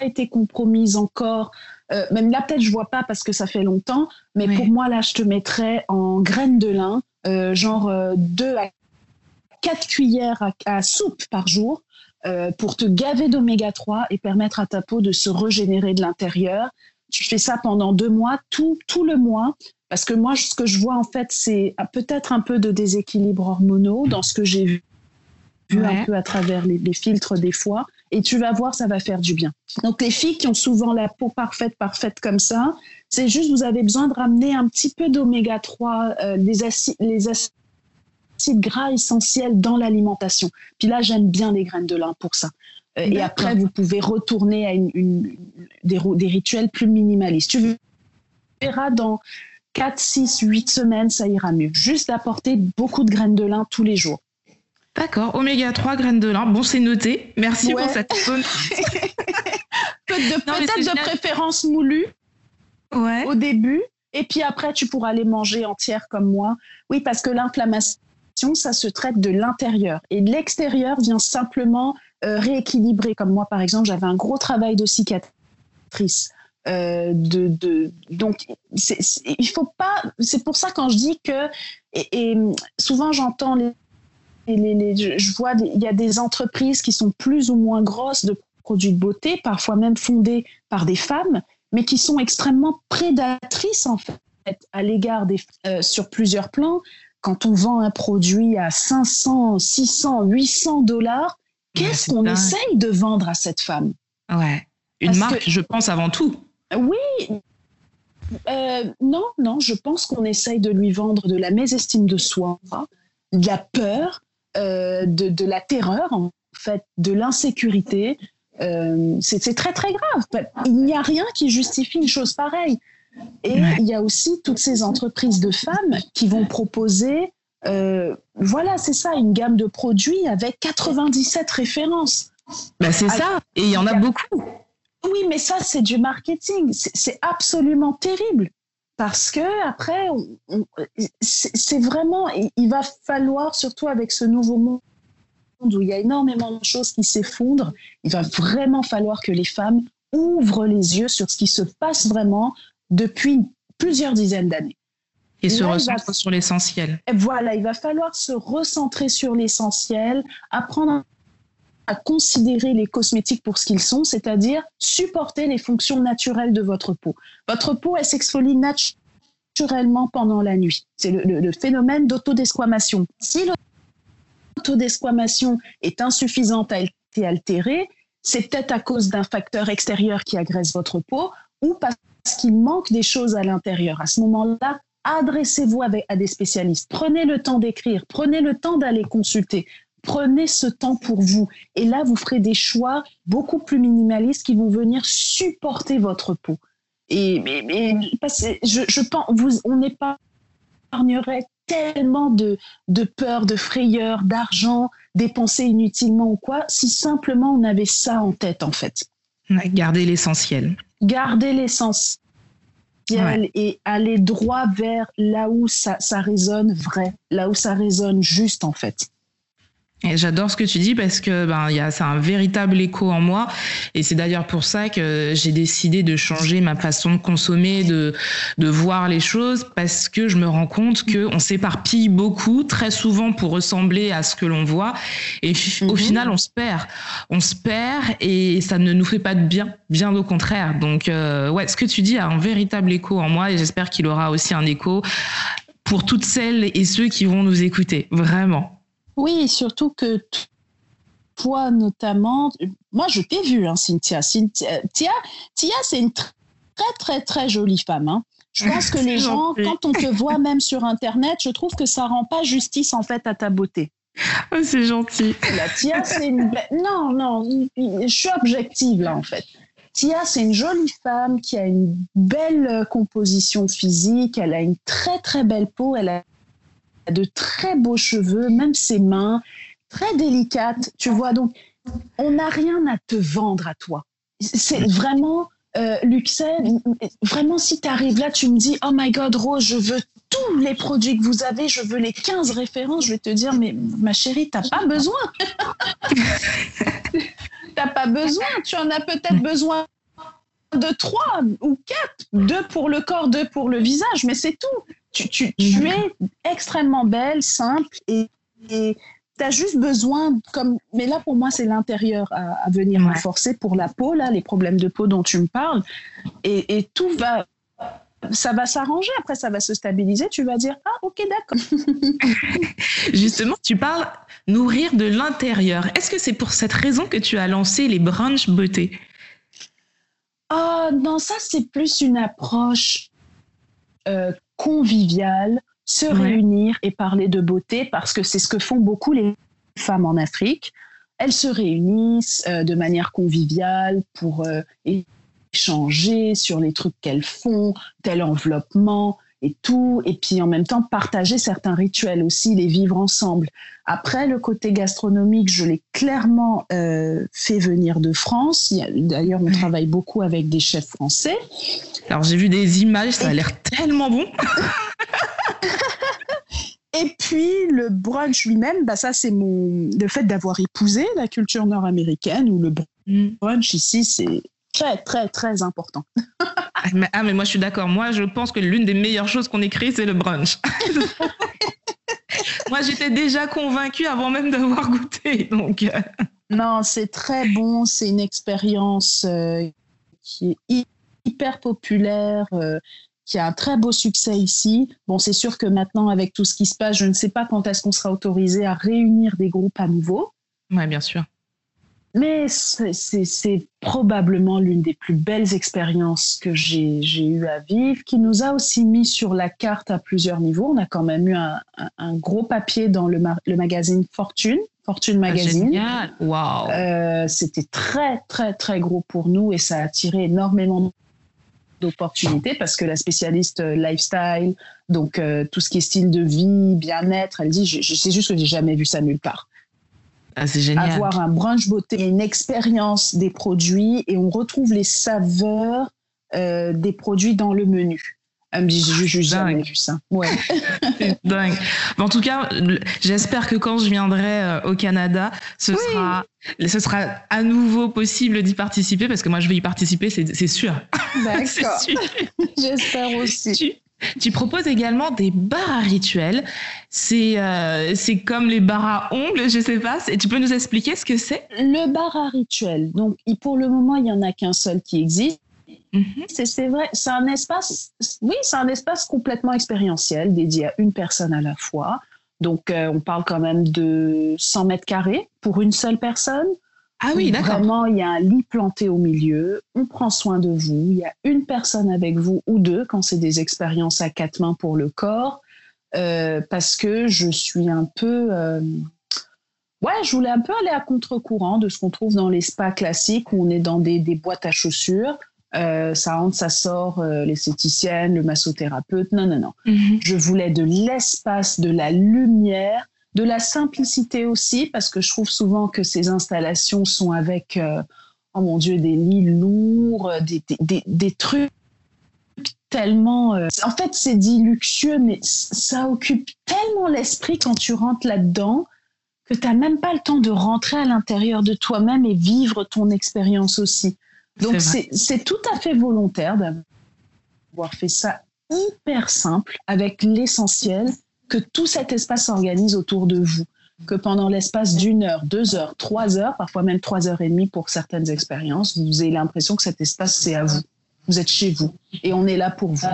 été compromise encore. Euh, même là, peut-être je vois pas parce que ça fait longtemps, mais pour moi, là, je te mettrais en graines de lin, genre 2 à 4 cuillères à, soupe par jour euh, pour te gaver d'oméga 3 et permettre à ta peau de se régénérer de l'intérieur. Tu fais ça pendant deux mois, tout, tout le mois, parce que moi, ce que je vois en fait, c'est peut-être un peu de déséquilibre hormonaux dans ce que j'ai vu, un peu à travers les, les, filtres des fois. Et tu vas voir, ça va faire du bien. Donc les filles qui ont souvent la peau parfaite, parfaite comme ça, c'est juste vous avez besoin de ramener un petit peu d'oméga 3, euh, les, acides, les acides gras essentiels dans l'alimentation. Puis là, j'aime bien les graines de lin pour ça. Euh, et après, vous pouvez retourner à une, des, des, rituels plus minimalistes. Tu verras dans 4, 6, 8 semaines, ça ira mieux. Juste d'apporter beaucoup de graines de lin tous les jours. D'accord, oméga 3, graines de lin. Bon, c'est noté. Merci pour cette zone. Peut-être de, préférence moulue ouais. au début. Et puis après, tu pourras les manger entières comme moi. Oui, parce que l'inflammation ça se traite de l'intérieur. Et l'extérieur vient simplement euh, rééquilibrer. Comme moi, par exemple, j'avais un gros travail de cicatrice. Euh, de, de, donc, il faut pas. C'est pour ça quand je dis que, et, souvent j'entends les, les, je vois, il y a des entreprises qui sont plus ou moins grosses de produits de beauté, parfois même fondées par des femmes, mais qui sont extrêmement prédatrices en fait à l'égard des euh, sur plusieurs plans quand on vend un produit à 500, 600, 800 dollars, qu'est-ce qu'on essaye de vendre à cette femme? Ouais, une marque, je pense avant tout. Oui, euh, non, non, je pense qu'on essaye de lui vendre de la mésestime de soi, de la peur, euh, de, la terreur, en fait, de l'insécurité. Euh, c'est très, très grave. Il n'y a rien qui justifie une chose pareille. Et il y a aussi toutes ces entreprises de femmes qui vont proposer, euh, voilà, c'est ça, une gamme de produits avec 97 références. Ben c'est ça, et il y en a beaucoup. Oui, mais ça, c'est du marketing. C'est absolument terrible. Parce que après, c'est vraiment, il va falloir, surtout avec ce nouveau monde où il y a énormément de choses qui s'effondrent, il va vraiment falloir que les femmes ouvrent les yeux sur ce qui se passe vraiment depuis plusieurs dizaines d'années. Et se recentrer sur l'essentiel. Voilà, il va falloir se recentrer sur l'essentiel, apprendre à considérer les cosmétiques pour ce qu'ils sont, c'est-à-dire supporter les fonctions naturelles de votre peau. Votre peau, elle s'exfolie naturellement pendant la nuit. C'est le, phénomène d'autodesquamation. Si l'autodesquamation est insuffisante, a été altérée, c'est peut-être à cause d'un facteur extérieur qui agresse votre peau ou parce qu'il manque des choses à l'intérieur. À ce moment-là, adressez-vous à des spécialistes. Prenez le temps d'écrire, prenez le temps d'aller consulter. Prenez ce temps pour vous. Et là, vous ferez des choix beaucoup plus minimalistes qui vont venir supporter votre peau. Et je, pense, vous, on épargnerait tellement de, de peur, de frayeur, d'argent dépensé inutilement ou quoi, si simplement on avait ça en tête, en fait. Garder l'essentiel garder l'essentiel et aller droit vers là où ça, ça résonne vrai, là où ça résonne juste en fait. Et j'adore ce que tu dis parce que ben il y a c'est un véritable écho en moi et c'est d'ailleurs pour ça que j'ai décidé de changer ma façon de consommer, de de voir les choses parce que je me rends compte que on s'éparpille beaucoup très souvent pour ressembler à ce que l'on voit et au mhm. final on se perd, on se perd et ça ne nous fait pas de bien, bien au contraire. Donc euh, ouais, ce que tu dis a un véritable écho en moi et j'espère qu'il aura aussi un écho pour toutes celles et ceux qui vont nous écouter, vraiment. Oui, surtout que toi notamment, moi je t'ai vu, hein, Cynthia. Cynthia, Tia, c'est une très très très jolie femme. Hein. Je pense que les gens, quand on te voit même sur Internet, je trouve que ça rend pas justice en fait à ta beauté. Oh, c'est gentil. La Tia, c'est une non non, je suis objective là en fait. Tia, c'est une jolie femme qui a une belle composition physique, elle a une très très belle peau, elle a de très beaux cheveux, même ses mains, très délicates, tu vois. Donc, on n'a rien à te vendre à toi. C'est vraiment, euh, vraiment, si tu arrives là, tu me dis, oh my God, Rose, je veux tous les produits que vous avez, je veux les 15 références, je vais te dire, mais ma chérie, t'as pas besoin. t'as pas besoin, tu en as peut-être besoin de trois ou quatre, deux pour le corps, deux pour le visage, mais c'est tout. Tu, tu, tu, es extrêmement belle, simple et tu as juste besoin, comme, mais là pour moi c'est l'intérieur à, venir renforcer pour la peau, là, les problèmes de peau dont tu me parles. Et, et tout va, ça va s'arranger, après ça va se stabiliser, tu vas dire, ah ok d'accord. Justement, tu parles nourrir de l'intérieur. Est-ce que c'est pour cette raison que tu as lancé les brunch beauté? Oh non, ça c'est plus une approche euh, conviviale, se réunir et parler de beauté parce que c'est ce que font beaucoup les femmes en Afrique. Elles se réunissent euh, de manière conviviale pour euh, échanger sur les trucs qu'elles font, tel enveloppement, et tout, et puis en même temps partager certains rituels aussi, les vivre ensemble. Après, le côté gastronomique, je l'ai clairement euh, fait venir de France. D'ailleurs, on travaille beaucoup avec des chefs français. Alors j'ai vu des images, ça a l'air tellement bon. Et puis le brunch lui-même, bah ça c'est mon le fait d'avoir épousé la culture nord-américaine où le mm. brunch ici c'est très très très important. ah, mais moi, je suis d'accord. Moi, je pense que l'une des meilleures choses qu'on écrit, c'est le brunch. moi, j'étais déjà convaincue avant même d'avoir goûté. Donc. Euh. Non, c'est très bon. C'est une expérience euh, qui est hyper populaire. Euh, qui a un très beau succès ici. Bon, c'est sûr que maintenant, avec tout ce qui se passe, je ne sais pas quand est-ce qu'on sera autorisé à réunir des groupes à nouveau. Oui, bien sûr. Mais c'est probablement l'une des plus belles expériences que j'ai eu à vivre, qui nous a aussi mis sur la carte à plusieurs niveaux. On a quand même eu un, gros papier dans le, le, magazine Fortune, Fortune ah, Magazine. génial, wow. Euh, C'était très très très gros pour nous et ça a attiré énormément d'opportunités parce que la spécialiste euh, lifestyle, donc euh, tout ce qui est style de vie, bien-être, elle dit, sais juste que j'ai jamais vu ça nulle part. Ah, c'est génial. Avoir un brunch beauté, une expérience des produits et on retrouve les saveurs euh, des produits dans le menu. Euh, j'ai jamais vu ça. Ouais. c'est dingue. en tout cas, j'espère que quand je viendrai euh, au Canada, ce sera, ce sera à nouveau possible d'y participer parce que moi je vais y participer, c'est sûr. D'accord. J'espère aussi. Tu proposes également des bars à rituels. C'est euh, c'est comme les bars à ongles, je sais pas. Tu peux nous expliquer ce que c'est? Le bar à rituel. Donc, pour le moment, il y en a qu'un seul qui existe. Mhm. C'est vrai, c'est un espace. Oui, c'est un espace complètement expérientiel, dédié à une personne à la fois. Donc, euh, on parle quand même de 100 mètres carrés pour une seule personne. Ah oui, d'accord. Vraiment, il y a un lit planté au milieu, on prend soin de vous, il y a une personne avec vous ou deux quand c'est des expériences à quatre mains pour le corps, euh, parce que je suis un peu... Euh, ouais, je voulais un peu aller à contre-courant de ce qu'on trouve dans les spas classiques où on est dans des, boîtes à chaussures. Euh, ça rentre, ça sort, l'esthéticienne, le massothérapeute. Non, non, non. Mhm. Je voulais de l'espace, de la lumière de la simplicité aussi, parce que je trouve souvent que ces installations sont avec, euh, oh mon Dieu, des lits lourds, des, des, des, trucs tellement. euh, en fait, c'est dit luxueux, mais ça occupe tellement l'esprit quand tu rentres là-dedans que tu n'as même pas le temps de rentrer à l'intérieur de toi-même et vivre ton expérience aussi. Donc, c'est tout à fait volontaire d'avoir fait ça hyper simple avec l'essentiel que tout cet espace s'organise autour de vous. Que pendant l'espace d'une heure, deux heures, trois heures, parfois même trois heures et demie pour certaines expériences, vous avez l'impression que cet espace, c'est à vous. Vous êtes chez vous et on est là pour vous.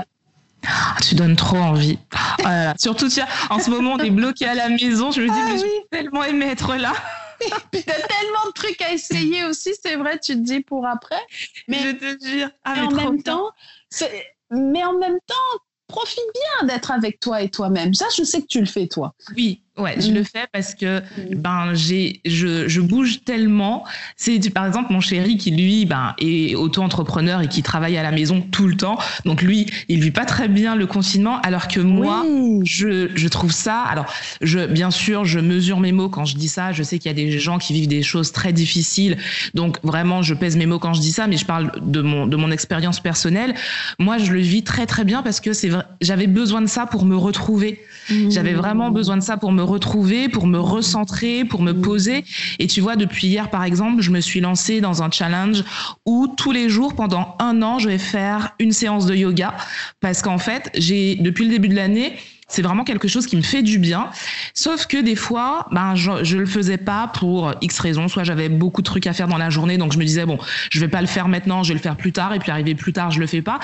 Ah, tu donnes trop envie. Là là. Surtout, tu vois, en ce moment, on est bloqué à la maison. Je me dis, Ah mais je oui. vais tellement aimer être là. T'as tellement de trucs à essayer aussi, c'est vrai, tu te dis pour après. Mais- je te jure. Ah, Mais en même temps, mais en même temps, profite bien d'être avec toi et toi-même. Ça, je sais que tu le fais toi. Oui, ouais, je Mm. le fais parce que ben j'ai je, je bouge tellement. C'est par exemple mon chéri qui lui ben est auto-entrepreneur et qui travaille à la maison tout le temps. Donc lui, il vit pas très bien le confinement alors que moi Oui. je, je trouve ça. Alors, je, bien sûr, je mesure mes mots quand je dis ça. Je sais qu'il y a des gens qui vivent des choses très difficiles. Donc, vraiment, je pèse mes mots quand je dis ça, mais je parle de mon, de mon expérience personnelle. Moi, je le vis très, très bien parce que c'est j'avais besoin de ça pour me retrouver. J'avais vraiment besoin de ça pour me retrouver, pour me recentrer, pour me poser. Et tu vois, depuis hier, par exemple, je me suis lancée dans un challenge où tous les jours, pendant un an, je vais faire une séance de yoga. Parce qu'en fait, j'ai, depuis le début de l'année, c'est vraiment quelque chose qui me fait du bien. Sauf que des fois, ben, je, je le faisais pas pour X raisons. Soit j'avais beaucoup de trucs à faire dans la journée, donc je me disais, bon, je vais pas le faire maintenant, je vais le faire plus tard. Et puis arrivé plus tard, je le fais pas.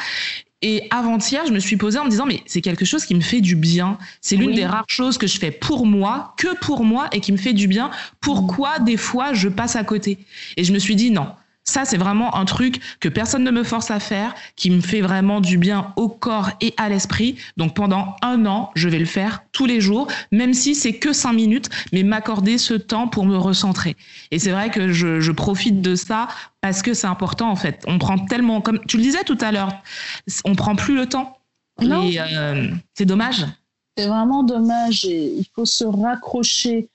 Et avant-hier, je me suis posée en me disant, mais c'est quelque chose qui me fait du bien. C'est l'une Oui. des rares choses que je fais pour moi, que pour moi, et qui me fait du bien. Pourquoi des fois je passe à côté? Et je me suis dit, non, ça c'est vraiment un truc que personne ne me force à faire, qui me fait vraiment du bien au corps et à l'esprit. Donc pendant un an, je vais le faire tous les jours, même si c'est que cinq minutes, mais m'accorder ce temps pour me recentrer. Et c'est vrai que je, je profite de ça parce que c'est important en fait. On prend tellement, comme tu le disais tout à l'heure, on prend plus le temps. Non. Et euh, c'est dommage. C'est vraiment dommage et il faut se raccrocher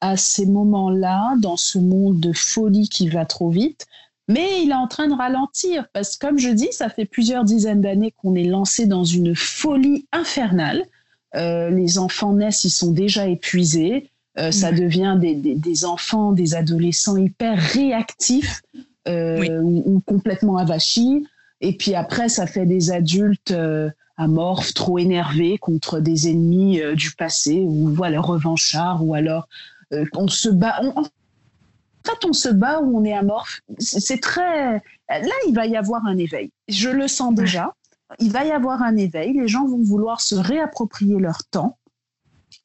à ces moments-là dans ce monde de folie qui va trop vite. Mais il est en train de ralentir parce que, comme je dis, ça fait plusieurs dizaines d'années qu'on est lancé dans une folie infernale. Euh, les enfants naissent, ils sont déjà épuisés. Euh, Ça devient des, des- des enfants, des adolescents hyper réactifs euh, Oui. ou, ou complètement avachis. Et puis après, ça fait des adultes amorphes, trop énervés contre des ennemis du passé ou voilà revanchards ou alors on se bat. on- en fait, on se bat ou on est amorphe. C'est très. Là, il va y avoir un éveil. Je le sens déjà. Il va y avoir un éveil. Les gens vont vouloir se réapproprier leur temps.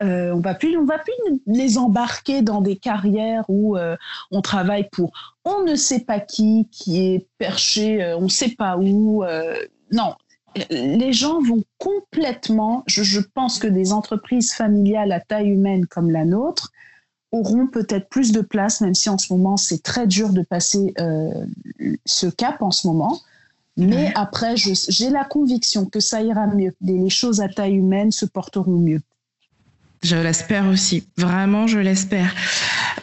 Euh, on va plus, on va plus les embarquer dans des carrières où euh, on travaille pour on ne sait pas qui, qui est perché, euh, on ne sait pas où. non, les gens vont complètement. Je, je pense que des entreprises familiales à taille humaine comme la nôtre auront peut-être plus de place, même si en ce moment c'est très dur de passer euh, ce cap en ce moment. Mais Ouais. après, j'ai la conviction que ça ira mieux. Les les choses à taille humaine se porteront mieux. Je l'espère aussi. Vraiment, je l'espère.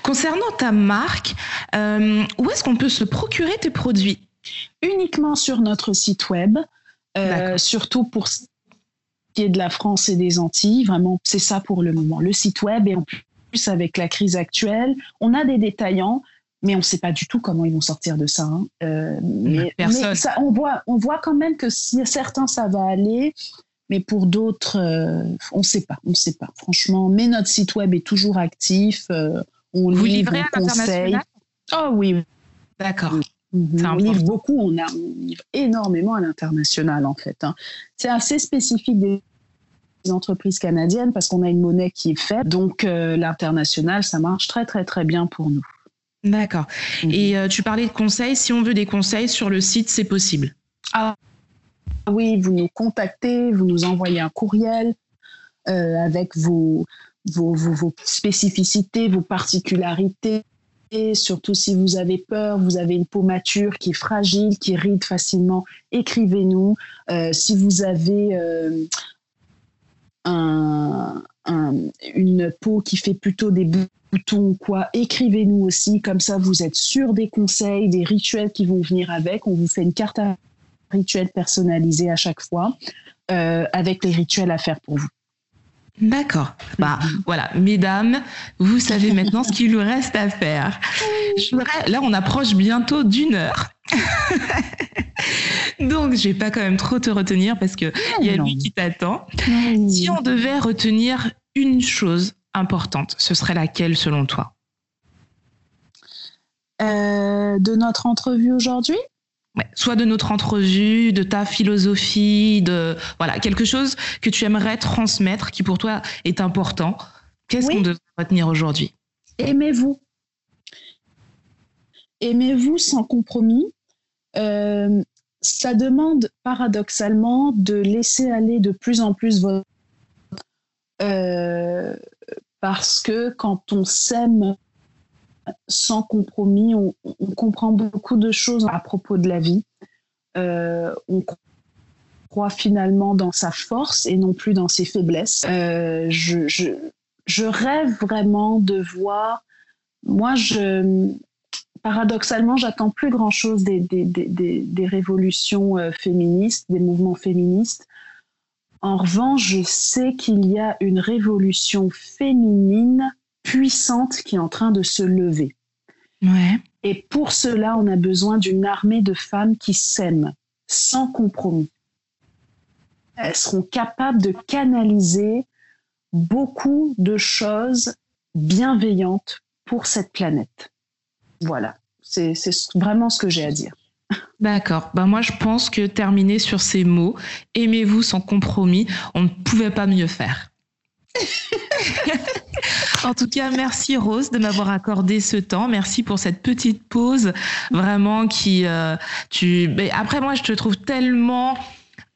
Concernant ta marque, euh, où est-ce qu'on peut se procurer tes produits? Uniquement sur notre site web, euh, surtout pour ce qui est de la France et des Antilles. Vraiment, c'est ça pour le moment. Le site web et en plus avec la crise actuelle, on a des détaillants, mais on ne sait pas du tout comment ils vont sortir de ça. hein. Euh, mais Personne. mais ça, on, voit, on voit quand même que si certains, ça va aller. Mais pour d'autres, euh, on ne sait pas, on ne sait pas. Franchement, mais notre site web est toujours actif. euh, on Vous livre, livrez à conseille. Oh oui, D'accord. Mhm. C'est On livre beaucoup, on, a, on livre énormément à l'international en fait. hein. C'est assez spécifique des entreprises canadiennes parce qu'on a une monnaie qui est faible. Donc euh, l'international, ça marche très très très bien pour nous. D'accord. Mhm. Et euh, tu parlais de conseils. Si on veut des conseils sur le site, c'est possible. Oui, vous nous contactez, vous nous envoyez un courriel euh, avec vos, vos, vos, vos spécificités, vos particularités. Et surtout si vous avez peur, vous avez une peau mature qui est fragile, qui ride facilement, écrivez-nous. Euh, si vous avez euh, un, un- une peau qui fait plutôt des boutons ou quoi, écrivez-nous aussi. Comme ça, vous êtes sûr des conseils, des rituels qui vont venir avec. On vous fait une carte à rituel personnalisé à chaque fois, avec les rituels à faire pour vous. D'accord. Bah voilà, mesdames, vous savez maintenant ce qu'il nous reste à faire. là, on approche bientôt d'une heure. Donc, je vais pas quand même trop te retenir parce que il y a lui qui t'attend. Si on devait retenir une chose importante, ce serait laquelle selon toi? Euh, De notre entrevue aujourd'hui? Soit de notre entrevue, de ta philosophie, de voilà quelque chose que tu aimerais transmettre, qui pour toi est important. Qu'est-ce qu'on devrait retenir aujourd'hui? Aimez-vous. Aimez-vous sans compromis? Euh, ça demande paradoxalement de laisser aller de plus en plus votre euh, parce que quand on s'aime sans compromis. On, comprend beaucoup de choses à propos de la vie. Euh, on croit finalement dans sa force et non plus dans ses faiblesses. Euh, je, rêve vraiment de voir. Moi, je, paradoxalement, j'attends plus grand-chose des, des, révolutions euh, féministes, des mouvements féministes. En revanche, je sais qu'il y a une révolution féminine puissante qui est en train de se lever. Et pour cela, on a besoin d'une armée de femmes qui s'aiment sans compromis. Elles seront capables de canaliser beaucoup de choses bienveillantes pour cette planète. Voilà, c'est vraiment ce que j'ai à dire. D'accord. Ben moi, je pense que terminer sur ces mots, aimez-vous sans compromis, on ne pouvait pas mieux faire. En tout cas, merci Rose de m'avoir accordé ce temps. Merci pour cette petite pause, vraiment qui euh, tu. Mais après moi, je te trouve tellement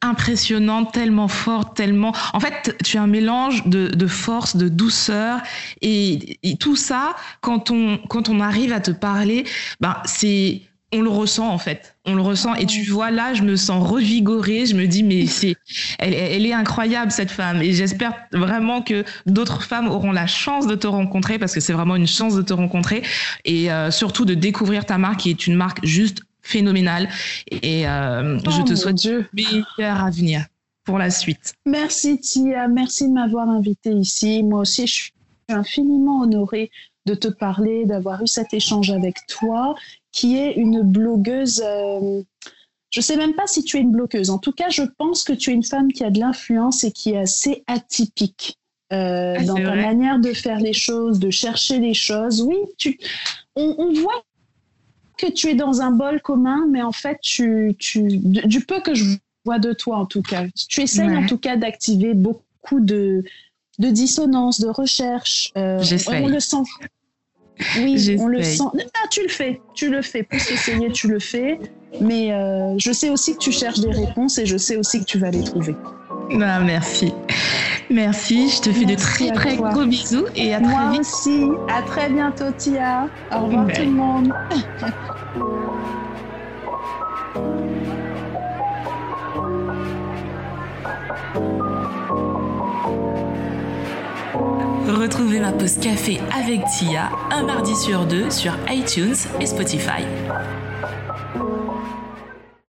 impressionnante, tellement forte, tellement. En fait, tu as un mélange de, force, de douceur, et, et, tout ça, quand on quand on arrive à te parler, ben c'est on le ressent en fait. On le ressent et tu vois là, je me sens revigorée. Je me dis mais c'est, elle, est incroyable cette femme et j'espère vraiment que d'autres femmes auront la chance de te rencontrer parce que c'est vraiment une chance de te rencontrer et euh, surtout de découvrir ta marque qui est une marque juste phénoménale et euh, je te souhaite Dieu. meilleur avenir pour la suite. Merci Tia, merci de m'avoir invitée ici. Moi aussi, je suis infiniment honorée de te parler, d'avoir eu cet échange avec toi qui est une blogueuse. Euh, je ne sais même pas si tu es une blogueuse. En tout cas, je pense que tu es une femme qui a de l'influence et qui est assez atypique euh, ah, dans ta manière de faire les choses, de chercher les choses. Oui, tu, on, voit que tu es dans un bol commun, mais en fait, tu, tu, du, peu que je vois de toi, en tout cas, tu essayes en tout cas d'activer beaucoup de, de dissonance, de recherche. Euh, on le sent. Oui, on le sent. Ah, tu le fais, tu le fais. Plus essayer, tu le fais. Mais euh, je sais aussi que tu cherches des réponses et je sais aussi que tu vas les trouver. Ah, merci. Merci, je te fais de très très gros bisous et à très Moi aussi, à très bientôt Tia. Au revoir tout le monde. Retrouvez ma pause café avec Tia un mardi sur deux sur iTunes et Spotify.